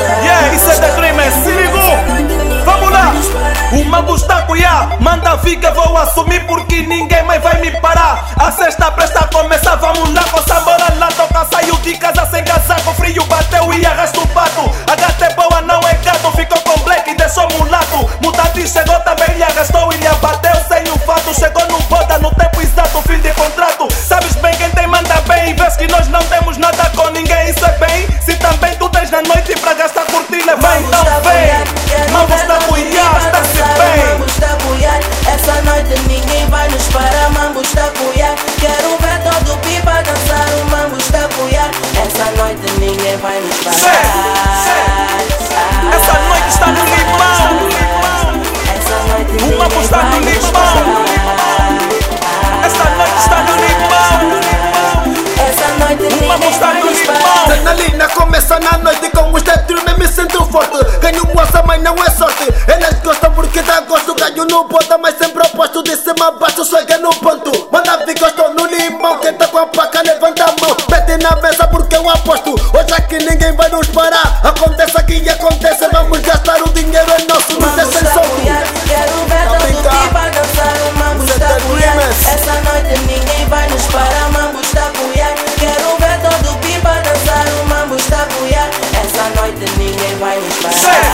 Yeah, isso é de crime, se ligou? Vamos lá! O mambo está cuiá, manda fica, vou assumir porque ninguém mais vai me parar. A sexta presta começa, vamos lá, com sambora lá, toca, saiu de casa sem casaco, frio bateu e arrastou. Os tetros, me sinto forte. Ganho moça, mas não é sorte. Elas gostam porque dá gosto. Ganho no bota, mas sempre oposto. De cima a baixo, chega no ponto. Manda vir, gostou no limão. Quem tá com a placa, levanta a mão. Mete na mesa porque eu aposto. Hoje aqui ninguém vai nos parar. Acontece. Ninguém vai nos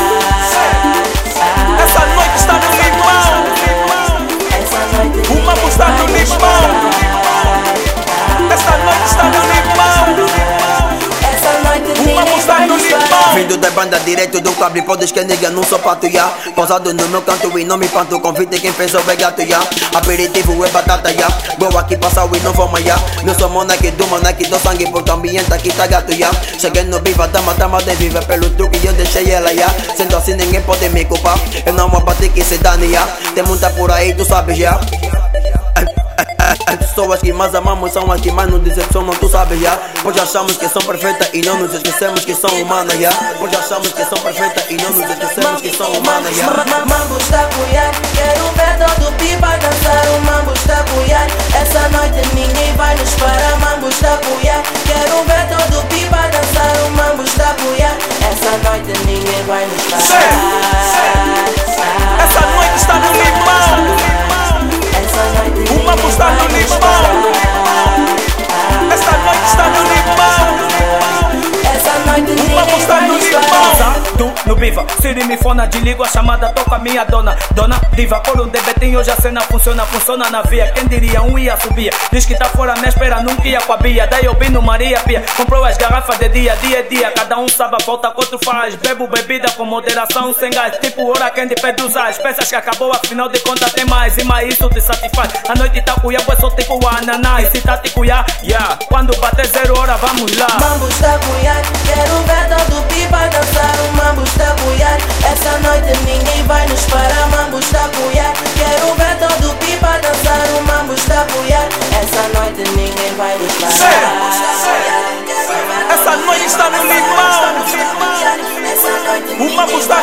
Vindo da banda direto do cable, podes que nega num sapato, ya. Pausado no meu canto e não me panto Convite quem pensou é gato, ya. Aperitivo é batata, ya. Vou aqui passar e não vou ya. Não sou monarque do monarque do sangue Porque o ambiente aqui tá gato, ya. Cheguei no viva, dama, dama de viva Pelo truque eu deixei ela, ya. Sendo assim ninguém pode me culpar. Eu não abati que se dane, ya. Tem muita por aí, tu sabes, ya as pessoas que mais amamos são as que mais nos decepcionam, tu sabes já. Pois achamos que são perfeitas e não nos esquecemos que são humanas já. Pois achamos que são perfeitas e não nos esquecemos que são humanas já. Ma- Mambo está a buiar, quero ver todo o pipa dançar. O mambo está a buiar, essa noite ninguém vai nos parar. Mambo está a buiar, quero ver todo o pipa dançar. O mambo está a buiar, essa noite ninguém vai nos parar. Noite O mambo ninguém Tu no biva, Siri me fona, desligo a chamada, toca minha dona. Dona diva, coro de betinho, hoje a cena funciona, funciona na via. Quem diria, um ia subir, diz que tá fora na espera, nunca ia com a bia. Daí eu vi no Maria Pia, comprou as garrafas de dia, dia dia. Cada um sabe a volta que outro faz. Bebo bebida com moderação, sem gás. Tipo hora quem pede usar, as peças que acabou, afinal de contas tem mais. E mais isso te satisfaz, a noite tá cuia, é só tipo ananás. Se tá te cuia, yeah. Quando bater zero hora, vamos lá. Mambo está a buiar, quero ver todo pipa dançar. O mambo está a buiar, essa noite ninguém vai nos parar. Mambo está a buiar, quero ver todo pipa dançar. O mambo está a buiar, essa noite ninguém vai nos parar. Essa noite está no limão. O mambo está